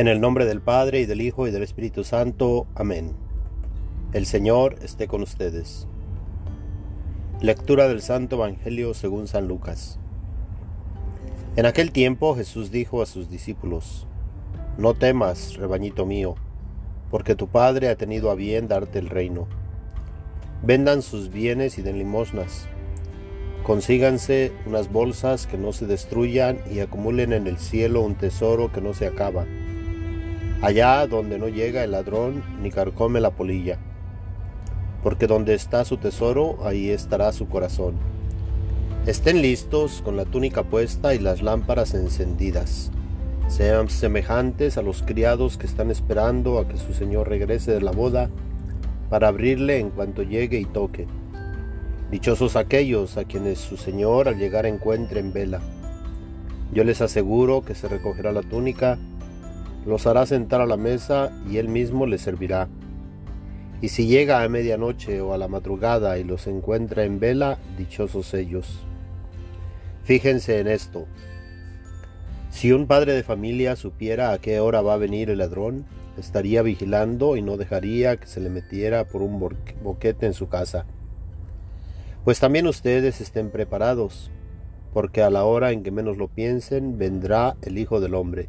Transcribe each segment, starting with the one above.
En el nombre del Padre y del Hijo y del Espíritu Santo. Amén. El Señor esté con ustedes. Lectura del Santo Evangelio según San Lucas. En aquel tiempo Jesús dijo a sus discípulos, No temas, rebañito mío, porque tu Padre ha tenido a bien darte el reino. Vendan sus bienes y den limosnas. Consíganse unas bolsas que no se destruyan y acumulen en el cielo un tesoro que no se acaba, allá donde no llega el ladrón ni carcome la polilla. Porque donde está su tesoro, ahí estará su corazón. Estén listos con la túnica puesta y las lámparas encendidas. Sean semejantes a los criados que están esperando a que su señor regrese de la boda para abrirle en cuanto llegue y toque. Dichosos aquellos a quienes su Señor al llegar encuentre en vela. Yo les aseguro que se recogerá la túnica, los hará sentar a la mesa y él mismo les servirá. Y si llega a medianoche o a la madrugada y los encuentra en vela, dichosos ellos. Fíjense en esto. Si un padre de familia supiera a qué hora va a venir el ladrón, estaría vigilando y no dejaría que se le metiera por un boquete en su casa. Pues también ustedes estén preparados, porque a la hora en que menos lo piensen, vendrá el Hijo del Hombre.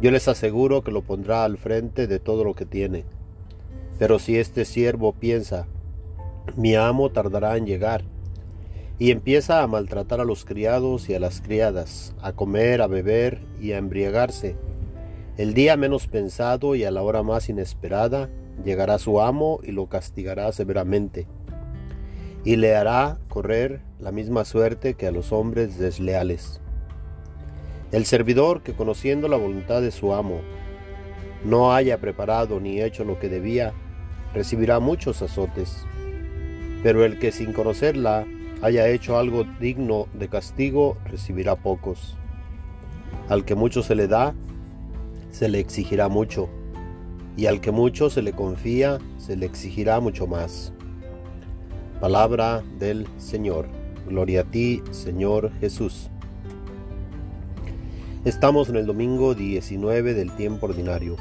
Yo les aseguro que lo pondrá al frente de todo lo que tiene. Pero si este siervo piensa, mi amo tardará en llegar, y empieza a maltratar a los criados y a las criadas, a comer, a beber y a embriagarse, el día menos pensado y a la hora más inesperada, llegará su amo y lo castigará severamente y le hará correr la misma suerte que a los hombres desleales. El servidor que conociendo la voluntad de su amo no haya preparado ni hecho lo que debía, recibirá muchos azotes. Pero el que sin conocerla haya hecho algo digno de castigo, recibirá pocos. Al que mucho se le da, se le exigirá mucho, y al que mucho se le confía, se le exigirá mucho más. Palabra del Señor. Gloria a ti, Señor Jesús. Estamos en el domingo 19 del tiempo ordinario.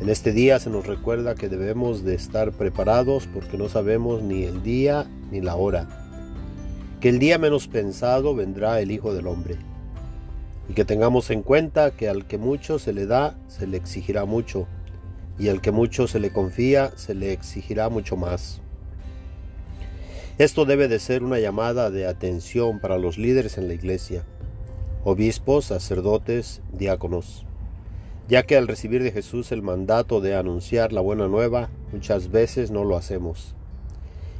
En este día se nos recuerda que debemos de estar preparados porque no sabemos ni el día ni la hora. Que el día menos pensado vendrá el Hijo del Hombre. Y que tengamos en cuenta que al que mucho se le da, se le exigirá mucho. Y al que mucho se le confía, se le exigirá mucho más. Esto debe de ser una llamada de atención para los líderes en la iglesia, obispos, sacerdotes, diáconos, ya que al recibir de Jesús el mandato de anunciar la buena nueva, muchas veces no lo hacemos.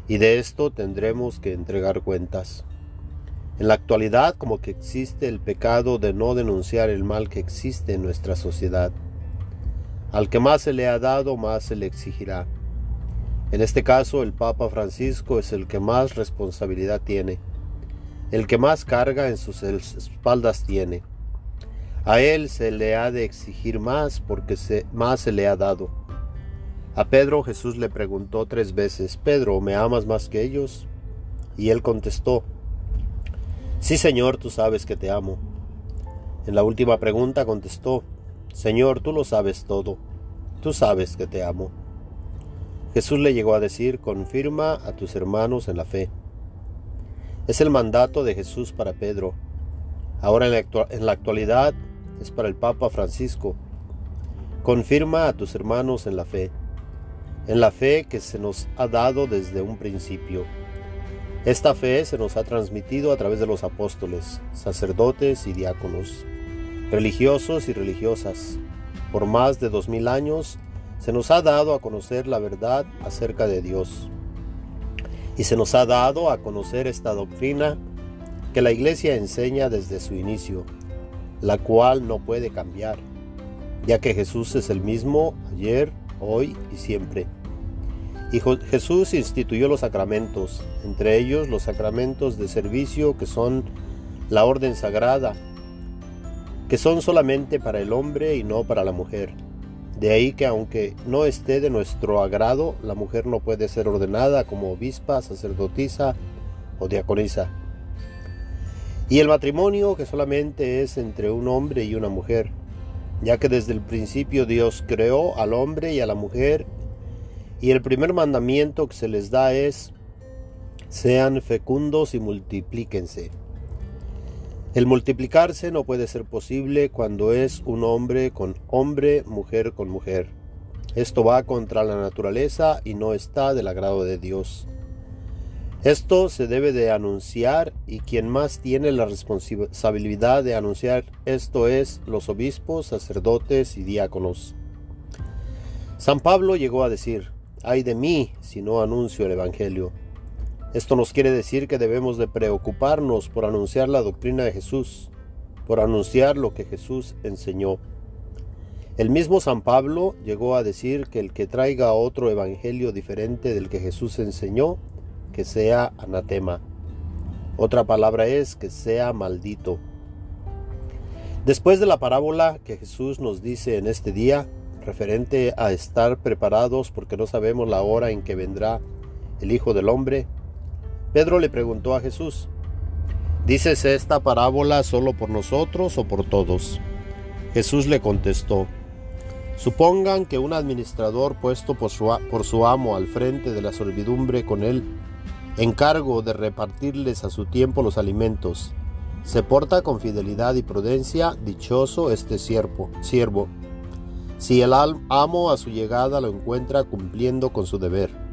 Y de esto tendremos que entregar cuentas. En la actualidad como que existe el pecado de no denunciar el mal que existe en nuestra sociedad. Al que más se le ha dado, más se le exigirá. En este caso, el Papa Francisco es el que más responsabilidad tiene, el que más carga en sus espaldas tiene. A él se le ha de exigir más porque más se le ha dado. A Pedro Jesús le preguntó tres veces, Pedro, ¿me amas más que ellos? Y él contestó, Sí, Señor, tú sabes que te amo. En la última pregunta contestó, Señor, tú lo sabes todo, tú sabes que te amo. Jesús le llegó a decir, confirma a tus hermanos en la fe. Es el mandato de Jesús para Pedro. Ahora en la, actualidad es para el Papa Francisco. Confirma a tus hermanos en la fe, en la fe que se nos ha dado desde un principio. Esta fe se nos ha transmitido a través de los apóstoles, sacerdotes y diáconos, religiosos y religiosas, por más de dos mil años se nos ha dado a conocer la verdad acerca de Dios. Y se nos ha dado a conocer esta doctrina que la Iglesia enseña desde su inicio, la cual no puede cambiar. ya que Jesús es el mismo ayer, hoy y siempre. Y Jesús instituyó los sacramentos, entre ellos los sacramentos de servicio que son la orden sagrada, que son solamente para el hombre y no para la mujer. De ahí que aunque no esté de nuestro agrado, la mujer no puede ser ordenada como obispa, sacerdotisa o diaconisa. Y el matrimonio que solamente es entre un hombre y una mujer, ya que desde el principio Dios creó al hombre y a la mujer y el primer mandamiento que se les da es, sean fecundos y multiplíquense. El multiplicarse no puede ser posible cuando es un hombre con hombre, mujer con mujer. Esto va contra la naturaleza y no está del agrado de Dios. Esto se debe de anunciar y quien más tiene la responsabilidad de anunciar esto es los obispos, sacerdotes y diáconos. San Pablo llegó a decir, ay de mí si no anuncio el Evangelio. Esto nos quiere decir que debemos de preocuparnos por anunciar la doctrina de Jesús, por anunciar lo que Jesús enseñó. El mismo San Pablo llegó a decir que el que traiga otro evangelio diferente del que Jesús enseñó, que sea anatema. Otra palabra es que sea maldito. Después de la parábola que Jesús nos dice en este día, referente a estar preparados porque no sabemos la hora en que vendrá el Hijo del Hombre, Pedro le preguntó a Jesús, ¿dices esta parábola solo por nosotros o por todos? Jesús le contestó, Supongan que un administrador puesto por su, amo al frente de la servidumbre con él, encargo de repartirles a su tiempo los alimentos, se porta con fidelidad y prudencia, dichoso este siervo, siervo si el amo a su llegada lo encuentra cumpliendo con su deber.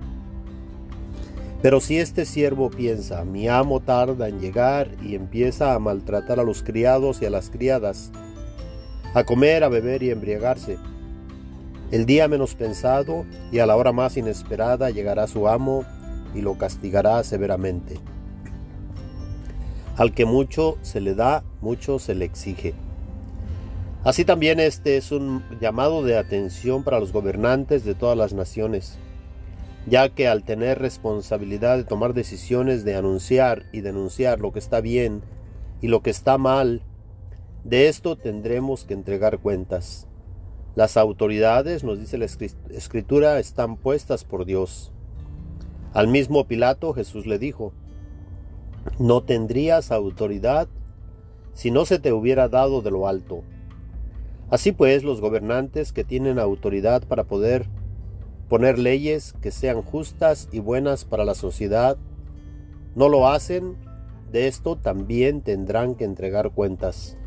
Pero si este siervo piensa, mi amo tarda en llegar y empieza a maltratar a los criados y a las criadas, a comer, a beber y embriagarse, el día menos pensado y a la hora más inesperada llegará su amo y lo castigará severamente. Al que mucho se le da, mucho se le exige. Así también este es un llamado de atención para los gobernantes de todas las naciones, ya que al tener responsabilidad de tomar decisiones de anunciar y denunciar lo que está bien y lo que está mal, de esto tendremos que entregar cuentas. Las autoridades, nos dice la escritura, están puestas por Dios. Al mismo Pilato Jesús le dijo, no tendrías autoridad si no se te hubiera dado de lo alto. Así pues, los gobernantes que tienen autoridad para poder poner leyes que sean justas y buenas para la sociedad, no lo hacen, de esto también tendrán que entregar cuentas.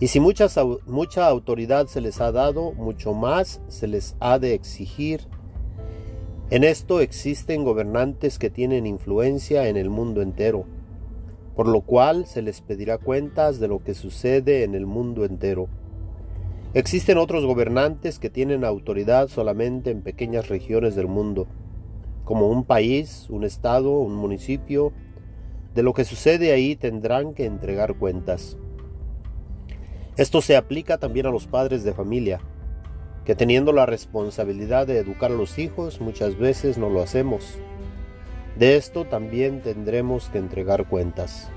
Y si mucha autoridad se les ha dado, mucho más se les ha de exigir. En esto existen gobernantes que tienen influencia en el mundo entero, por lo cual se les pedirá cuentas de lo que sucede en el mundo entero. Existen otros gobernantes que tienen autoridad solamente en pequeñas regiones del mundo, como un país, un estado, un municipio. De lo que sucede ahí tendrán que entregar cuentas. Esto se aplica también a los padres de familia, que teniendo la responsabilidad de educar a los hijos muchas veces no lo hacemos. De esto también tendremos que entregar cuentas.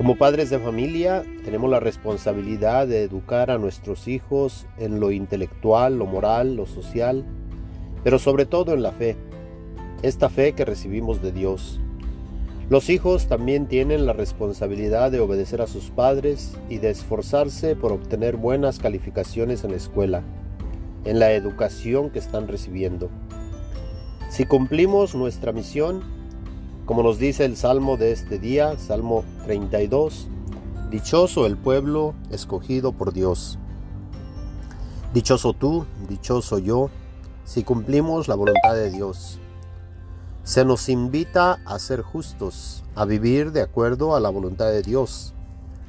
Como padres de familia tenemos la responsabilidad de educar a nuestros hijos en lo intelectual, lo moral, lo social, pero sobre todo en la fe, esta fe que recibimos de Dios. Los hijos también tienen la responsabilidad de obedecer a sus padres y de esforzarse por obtener buenas calificaciones en la escuela, en la educación que están recibiendo. Si cumplimos nuestra misión, como nos dice el Salmo de este día, Salmo 32, Dichoso el pueblo escogido por Dios. Dichoso tú, dichoso yo, si cumplimos la voluntad de Dios. Se nos invita a ser justos, a vivir de acuerdo a la voluntad de Dios,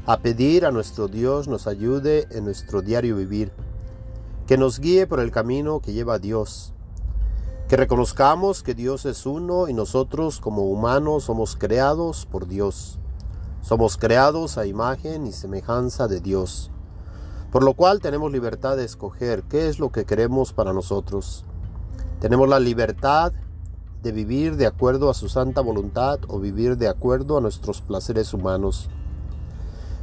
a pedir a nuestro Dios nos ayude en nuestro diario vivir, que nos guíe por el camino que lleva a Dios, que reconozcamos que Dios es uno y nosotros como humanos somos creados por Dios. Somos creados a imagen y semejanza de Dios. Por lo cual tenemos libertad de escoger qué es lo que queremos para nosotros. Tenemos la libertad de vivir de acuerdo a su santa voluntad o vivir de acuerdo a nuestros placeres humanos.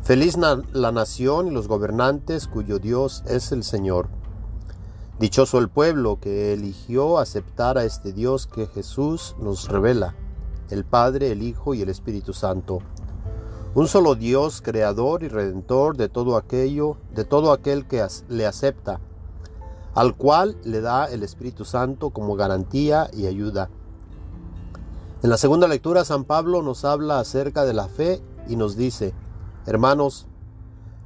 Feliz la nación y los gobernantes cuyo Dios es el Señor. Dichoso el pueblo que eligió aceptar a este Dios que Jesús nos revela, el Padre, el Hijo y el Espíritu Santo. Un solo Dios, creador y redentor de todo aquello, de todo aquel que le acepta, al cual le da el Espíritu Santo como garantía y ayuda. En la segunda lectura San Pablo nos habla acerca de la fe y nos dice, hermanos,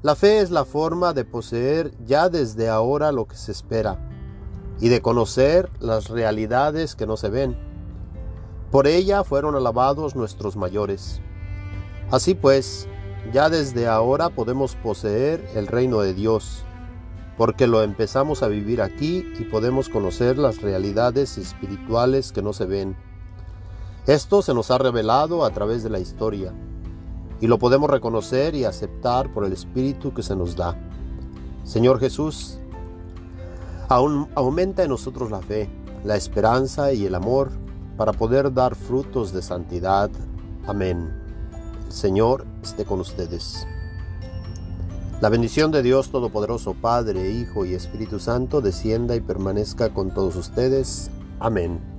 la fe es la forma de poseer ya desde ahora lo que se espera y de conocer las realidades que no se ven. Por ella fueron alabados nuestros mayores. Así pues, ya desde ahora podemos poseer el reino de Dios, porque lo empezamos a vivir aquí y podemos conocer las realidades espirituales que no se ven esto se nos ha revelado a través de la historia y lo podemos reconocer y aceptar por el Espíritu que se nos da. Señor Jesús, aún aumenta en nosotros la fe, la esperanza y el amor para poder dar frutos de santidad. Amén. El Señor esté con ustedes. La bendición de Dios Todopoderoso, Padre, Hijo y Espíritu Santo, descienda y permanezca con todos ustedes. Amén.